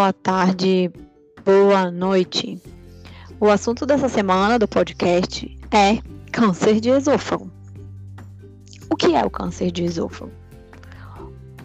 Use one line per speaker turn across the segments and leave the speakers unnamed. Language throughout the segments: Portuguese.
boa tarde, boa noite. O assunto dessa semana do podcast é câncer de esôfago. O que é o câncer de esôfago?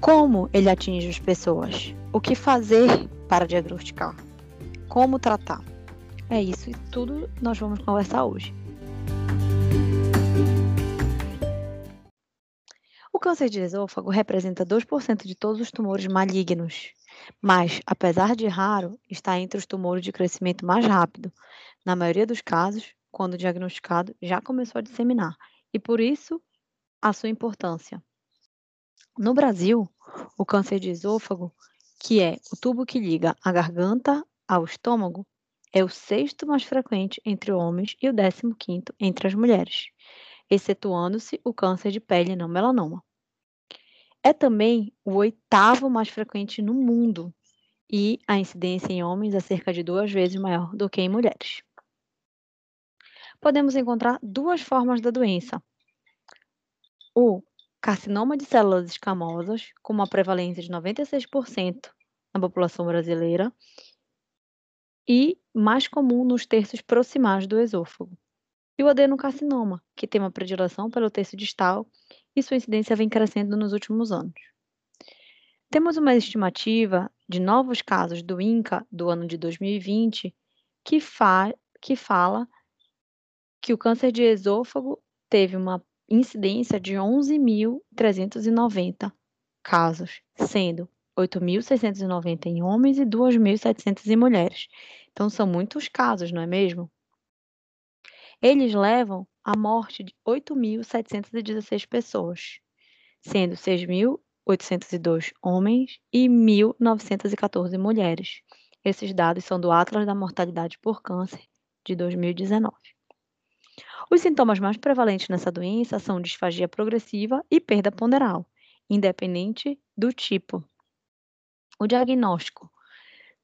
Como ele atinge as pessoas? O que fazer para diagnosticar? Como tratar? É isso e tudo nós vamos conversar hoje. O câncer de esôfago representa 2% de todos os tumores malignos, mas, apesar de raro, está entre os tumores de crescimento mais rápido. Na maioria dos casos, quando diagnosticado, já começou a disseminar, e por isso a sua importância. No Brasil, o câncer de esôfago, que é o tubo que liga a garganta ao estômago, é o sexto mais frequente entre homens e o décimo quinto entre as mulheres excetuando-se o câncer de pele não melanoma. É também o oitavo mais frequente no mundo e a incidência em homens é cerca de duas vezes maior do que em mulheres. Podemos encontrar duas formas da doença. O carcinoma de células escamosas, com uma prevalência de 96% na população brasileira, e mais comum nos terços proximais do esôfago e o adenocarcinoma, que tem uma predileção pelo terço distal e sua incidência vem crescendo nos últimos anos. Temos uma estimativa de novos casos do INCA do ano de 2020 que, fa que fala que o câncer de esôfago teve uma incidência de 11.390 casos, sendo 8.690 em homens e 2.700 em mulheres. Então, são muitos casos, não é mesmo? Eles levam à morte de 8.716 pessoas, sendo 6.802 homens e 1.914 mulheres. Esses dados são do Atlas da Mortalidade por Câncer de 2019. Os sintomas mais prevalentes nessa doença são disfagia progressiva e perda ponderal, independente do tipo. O diagnóstico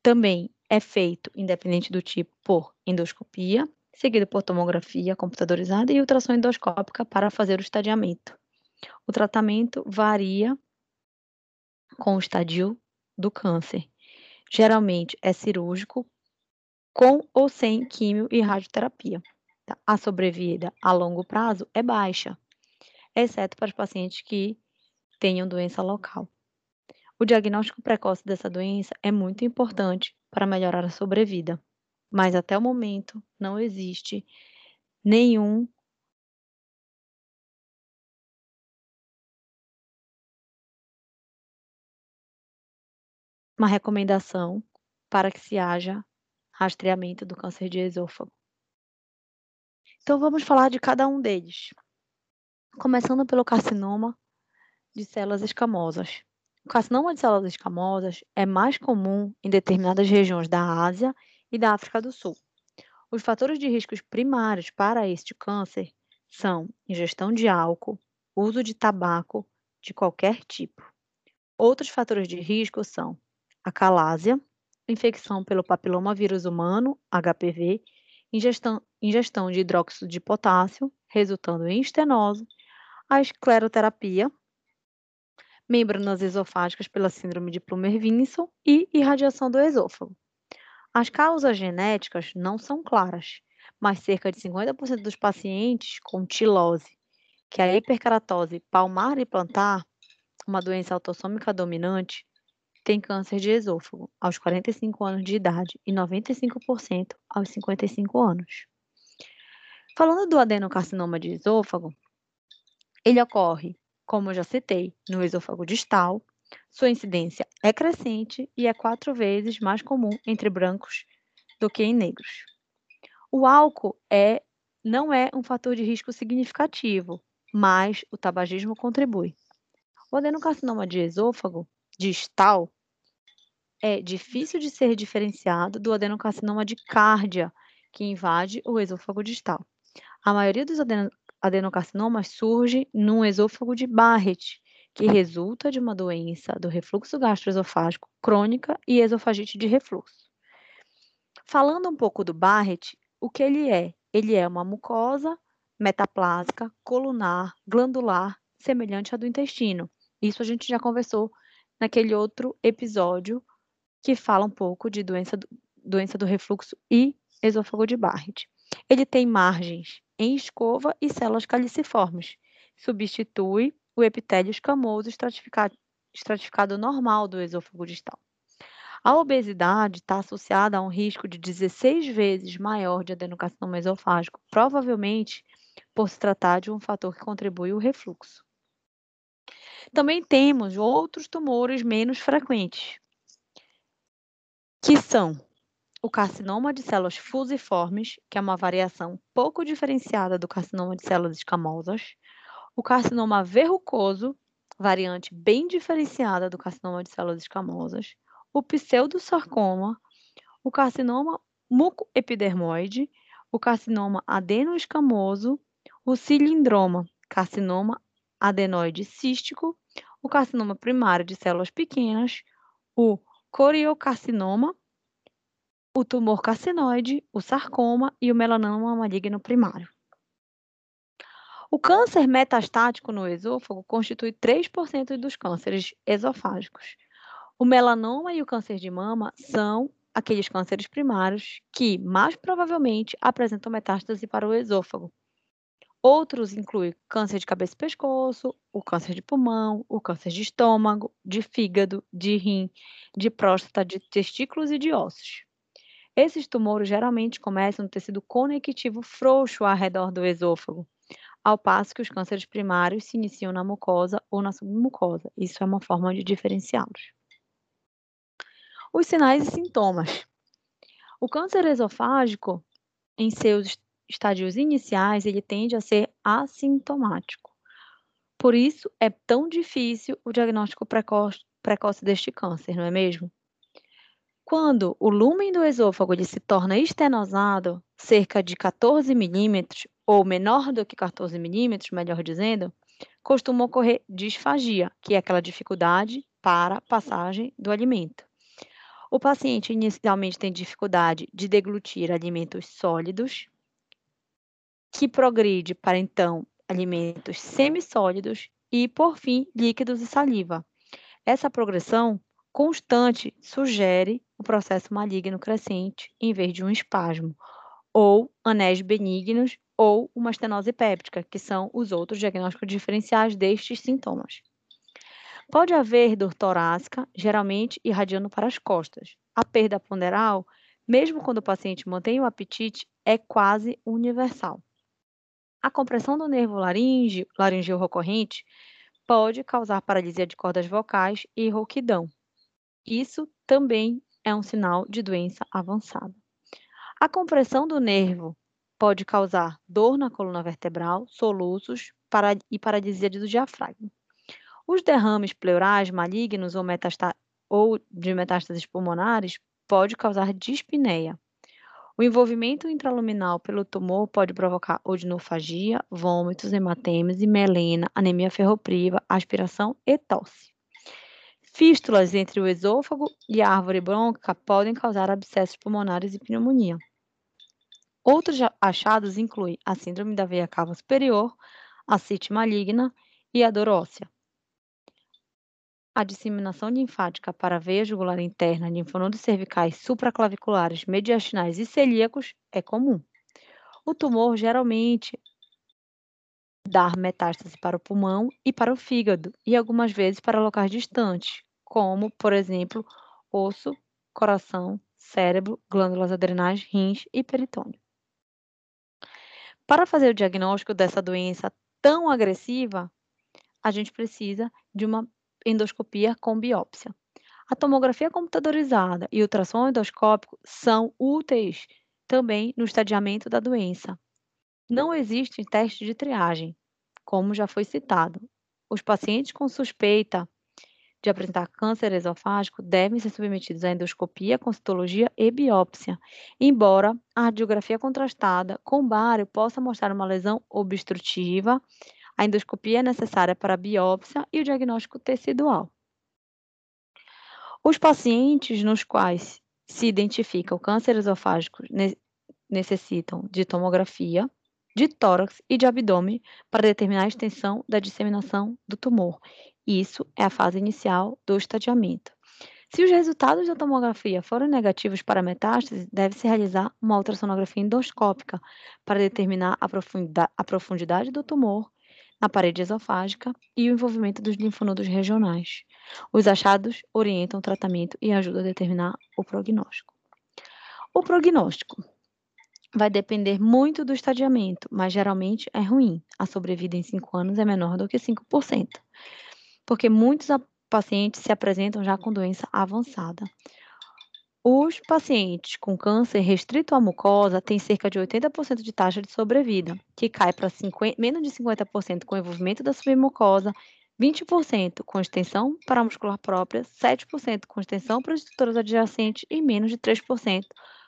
também é feito, independente do tipo, por endoscopia, seguido por tomografia computadorizada e ultrassom endoscópica para fazer o estadiamento. O tratamento varia com o estadio do câncer. Geralmente é cirúrgico, com ou sem químio e radioterapia. Tá? A sobrevida a longo prazo é baixa, exceto para os pacientes que tenham doença local. O diagnóstico precoce dessa doença é muito importante para melhorar a sobrevida mas até o momento não existe nenhum uma recomendação para que se haja rastreamento do câncer de esôfago. Então vamos falar de cada um deles. Começando pelo carcinoma de células escamosas. O carcinoma de células escamosas é mais comum em determinadas regiões da Ásia e da África do Sul. Os fatores de riscos primários para este câncer são ingestão de álcool, uso de tabaco de qualquer tipo. Outros fatores de risco são a calásia, infecção pelo papiloma vírus humano, HPV, ingestão, ingestão de hidróxido de potássio, resultando em estenose, a escleroterapia, membranas esofágicas pela síndrome de Plummer-Vinson e irradiação do esôfago. As causas genéticas não são claras, mas cerca de 50% dos pacientes com tilose, que é a hiperkeratose palmar e plantar, uma doença autossômica dominante, tem câncer de esôfago aos 45 anos de idade e 95% aos 55 anos. Falando do adenocarcinoma de esôfago, ele ocorre, como eu já citei, no esôfago distal, sua incidência é crescente e é quatro vezes mais comum entre brancos do que em negros. O álcool é, não é um fator de risco significativo, mas o tabagismo contribui. O adenocarcinoma de esôfago distal é difícil de ser diferenciado do adenocarcinoma de cárdia, que invade o esôfago distal. A maioria dos adenocarcinomas surge no esôfago de Barrett, que resulta de uma doença do refluxo gastroesofágico crônica e esofagite de refluxo. Falando um pouco do Barrett, o que ele é? Ele é uma mucosa metaplásica, colunar, glandular, semelhante à do intestino. Isso a gente já conversou naquele outro episódio que fala um pouco de doença do, doença do refluxo e esôfago de Barrett. Ele tem margens em escova e células caliciformes. Substitui o epitélio escamoso estratificado, estratificado normal do esôfago distal. A obesidade está associada a um risco de 16 vezes maior de adenocarcinoma esofágico, provavelmente por se tratar de um fator que contribui o refluxo. Também temos outros tumores menos frequentes, que são o carcinoma de células fusiformes, que é uma variação pouco diferenciada do carcinoma de células escamosas, o carcinoma verrucoso, variante bem diferenciada do carcinoma de células escamosas, o pseudosarcoma, o carcinoma mucoepidermoide, o carcinoma adenoescamoso, o cilindroma, carcinoma adenoide cístico, o carcinoma primário de células pequenas, o coriocarcinoma, o tumor carcinoide, o sarcoma e o melanoma maligno primário. O câncer metastático no esôfago constitui 3% dos cânceres esofágicos. O melanoma e o câncer de mama são aqueles cânceres primários que, mais provavelmente, apresentam metástase para o esôfago. Outros incluem câncer de cabeça e pescoço, o câncer de pulmão, o câncer de estômago, de fígado, de rim, de próstata, de testículos e de ossos. Esses tumores geralmente começam no tecido conectivo frouxo ao redor do esôfago, ao passo que os cânceres primários se iniciam na mucosa ou na submucosa. Isso é uma forma de diferenciá-los. Os sinais e sintomas. O câncer esofágico, em seus estádios iniciais, ele tende a ser assintomático. Por isso, é tão difícil o diagnóstico precoce, precoce deste câncer, não é mesmo? Quando o lumen do esôfago ele se torna estenosado, cerca de 14 milímetros, ou menor do que 14 milímetros, melhor dizendo, costuma ocorrer disfagia, que é aquela dificuldade para passagem do alimento. O paciente inicialmente tem dificuldade de deglutir alimentos sólidos, que progride para então alimentos semissólidos e, por fim, líquidos e saliva. Essa progressão constante sugere o processo maligno crescente em vez de um espasmo, ou anéis benignos ou uma estenose péptica, que são os outros diagnósticos diferenciais destes sintomas. Pode haver dor torácica, geralmente irradiando para as costas. A perda ponderal, mesmo quando o paciente mantém o apetite, é quase universal. A compressão do nervo laríngeo, laríngeo recorrente pode causar paralisia de cordas vocais e rouquidão. Isso também é um sinal de doença avançada. A compressão do nervo pode causar dor na coluna vertebral, soluços e paralisia do diafragma. Os derrames pleurais malignos ou, ou de metástases pulmonares pode causar dispneia. O envolvimento intraluminal pelo tumor pode provocar odinofagia, vômitos, hematemas melena, anemia ferropriva, aspiração e tosse. Fístulas entre o esôfago e a árvore brônquica podem causar abscessos pulmonares e pneumonia. Outros achados incluem a síndrome da veia cava superior, a cite maligna e a dor óssea. A disseminação linfática para a veia jugular interna, linfonodos cervicais supraclaviculares, mediastinais e celíacos é comum. O tumor geralmente dá metástase para o pulmão e para o fígado, e algumas vezes para locais distantes, como, por exemplo, osso, coração, cérebro, glândulas adrenais, rins e peritônio. Para fazer o diagnóstico dessa doença tão agressiva, a gente precisa de uma endoscopia com biópsia. A tomografia computadorizada e o ultrassom endoscópico são úteis também no estadiamento da doença. Não existe teste de triagem, como já foi citado. Os pacientes com suspeita de apresentar câncer esofágico devem ser submetidos à endoscopia citologia e biópsia, embora a radiografia contrastada com bário possa mostrar uma lesão obstrutiva, a endoscopia é necessária para a biópsia e o diagnóstico tecidual. Os pacientes nos quais se identifica o câncer esofágico necessitam de tomografia, de tórax e de abdômen para determinar a extensão da disseminação do tumor isso é a fase inicial do estadiamento. Se os resultados da tomografia forem negativos para metástase, deve-se realizar uma ultrassonografia endoscópica para determinar a profundidade, a profundidade do tumor na parede esofágica e o envolvimento dos linfonodos regionais. Os achados orientam o tratamento e ajudam a determinar o prognóstico. O prognóstico vai depender muito do estadiamento, mas geralmente é ruim. A sobrevida em 5 anos é menor do que 5%, porque muitos pacientes se apresentam já com doença avançada. Os pacientes com câncer restrito à mucosa têm cerca de 80% de taxa de sobrevida, que cai para menos de 50% com envolvimento da submucosa, 20% com extensão paramuscular própria, 7% com extensão para estruturas adjacentes e menos de 3%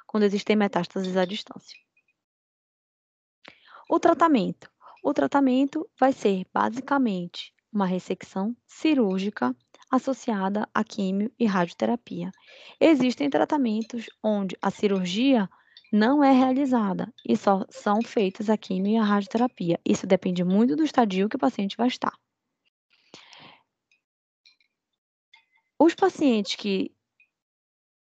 quando existem metástases à distância. O tratamento. O tratamento vai ser basicamente uma ressecção cirúrgica associada a químio e radioterapia. Existem tratamentos onde a cirurgia não é realizada e só são feitas a químio e a radioterapia. Isso depende muito do estadio que o paciente vai estar. Os pacientes que,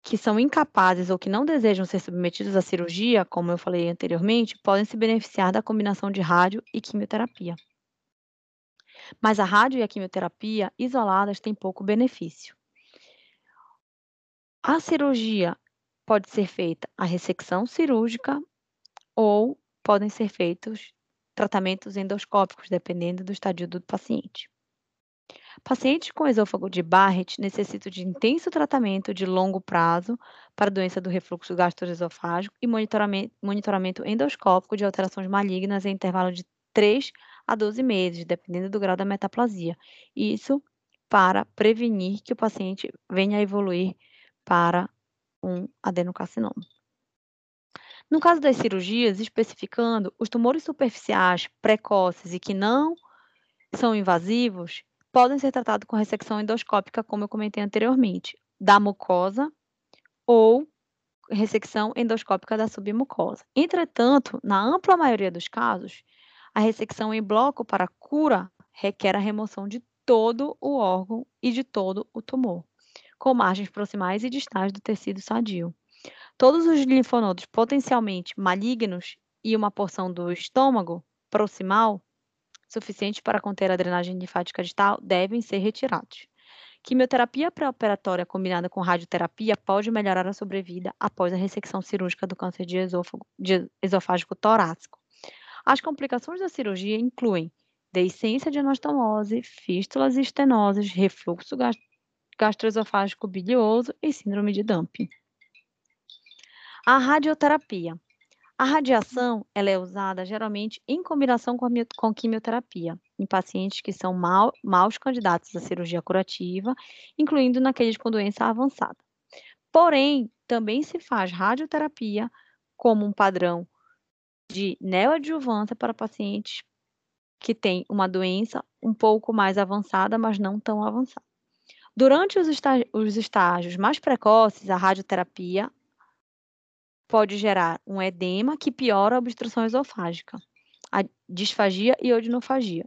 que são incapazes ou que não desejam ser submetidos à cirurgia, como eu falei anteriormente, podem se beneficiar da combinação de rádio e quimioterapia. Mas a rádio e a quimioterapia isoladas têm pouco benefício. A cirurgia pode ser feita a ressecção cirúrgica ou podem ser feitos tratamentos endoscópicos, dependendo do estadio do paciente. Pacientes com esôfago de Barrett necessitam de intenso tratamento de longo prazo para doença do refluxo gastroesofágico e monitoramento, endoscópico de alterações malignas em intervalo de 3 a 12 meses, dependendo do grau da metaplasia. Isso para prevenir que o paciente venha a evoluir para um adenocarcinoma. No caso das cirurgias, especificando, os tumores superficiais precoces e que não são invasivos podem ser tratados com ressecção endoscópica, como eu comentei anteriormente, da mucosa ou ressecção endoscópica da submucosa. Entretanto, na ampla maioria dos casos, a ressecção em bloco para cura requer a remoção de todo o órgão e de todo o tumor, com margens proximais e distais do tecido sadio. Todos os linfonodos potencialmente malignos e uma porção do estômago proximal, suficiente para conter a drenagem linfática distal, devem ser retirados. Quimioterapia pré-operatória combinada com radioterapia pode melhorar a sobrevida após a ressecção cirúrgica do câncer de, esôfago, de esofágico torácico. As complicações da cirurgia incluem deiscência de anastomose, fístulas e estenoses, refluxo gastroesofágico bilioso e síndrome de Dumping. A radioterapia. A radiação ela é usada geralmente em combinação com, a, com quimioterapia, em pacientes que são mal, maus candidatos à cirurgia curativa, incluindo naqueles com doença avançada. Porém, também se faz radioterapia como um padrão de neoadjuvância para pacientes que têm uma doença um pouco mais avançada, mas não tão avançada. Durante os, os estágios mais precoces, a radioterapia pode gerar um edema que piora a obstrução esofágica, a disfagia e odinofagia.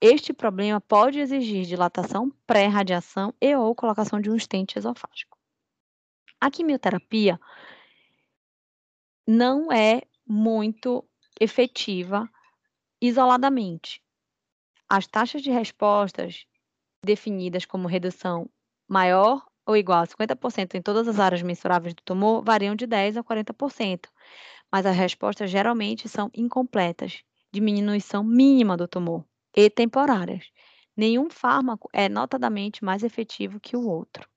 Este problema pode exigir dilatação pré-radiação e ou colocação de um estente esofágico. A quimioterapia não é muito efetiva isoladamente. As taxas de respostas definidas como redução maior ou igual a 50% em todas as áreas mensuráveis do tumor variam de 10% a 40%, mas as respostas geralmente são incompletas, diminuição mínima do tumor e temporárias. Nenhum fármaco é notadamente mais efetivo que o outro.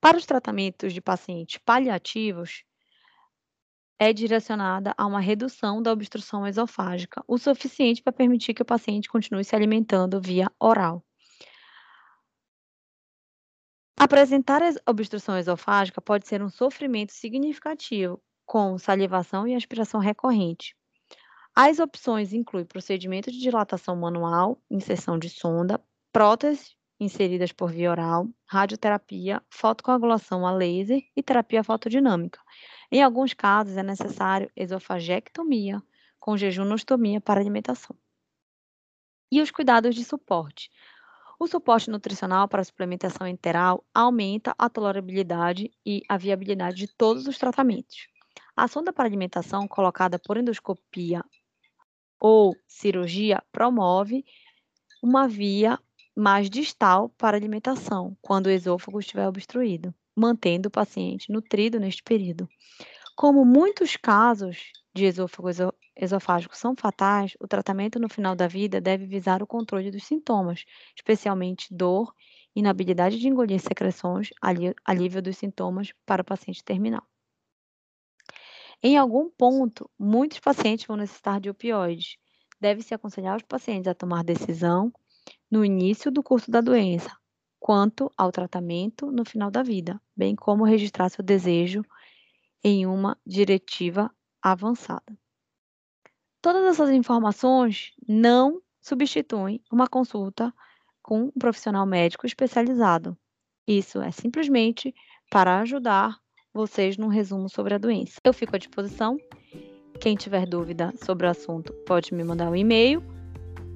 Para os tratamentos de pacientes paliativos, é direcionada a uma redução da obstrução esofágica, o suficiente para permitir que o paciente continue se alimentando via oral. Apresentar obstrução esofágica pode ser um sofrimento significativo, com salivação e aspiração recorrente. As opções incluem procedimento de dilatação manual, inserção de sonda, próteses inseridas por via oral, radioterapia, fotocoagulação a laser e terapia fotodinâmica. Em alguns casos, é necessário esofagectomia com jejunostomia para alimentação. E os cuidados de suporte. O suporte nutricional para a suplementação enteral aumenta a tolerabilidade e a viabilidade de todos os tratamentos. A sonda para alimentação colocada por endoscopia ou cirurgia promove uma via mais distal para alimentação quando o esôfago estiver obstruído, mantendo o paciente nutrido neste período. Como muitos casos de esôfago esofágico são fatais, o tratamento no final da vida deve visar o controle dos sintomas, especialmente dor, inabilidade de engolir secreções, alívio dos sintomas para o paciente terminal. Em algum ponto, muitos pacientes vão necessitar de opioides. Deve-se aconselhar os pacientes a tomar decisão no início do curso da doença, quanto ao tratamento no final da vida, bem como registrar seu desejo em uma diretiva avançada. Todas essas informações não substituem uma consulta com um profissional médico especializado. Isso é simplesmente para ajudar vocês num resumo sobre a doença. Eu fico à disposição. Quem tiver dúvida sobre o assunto pode me mandar um e-mail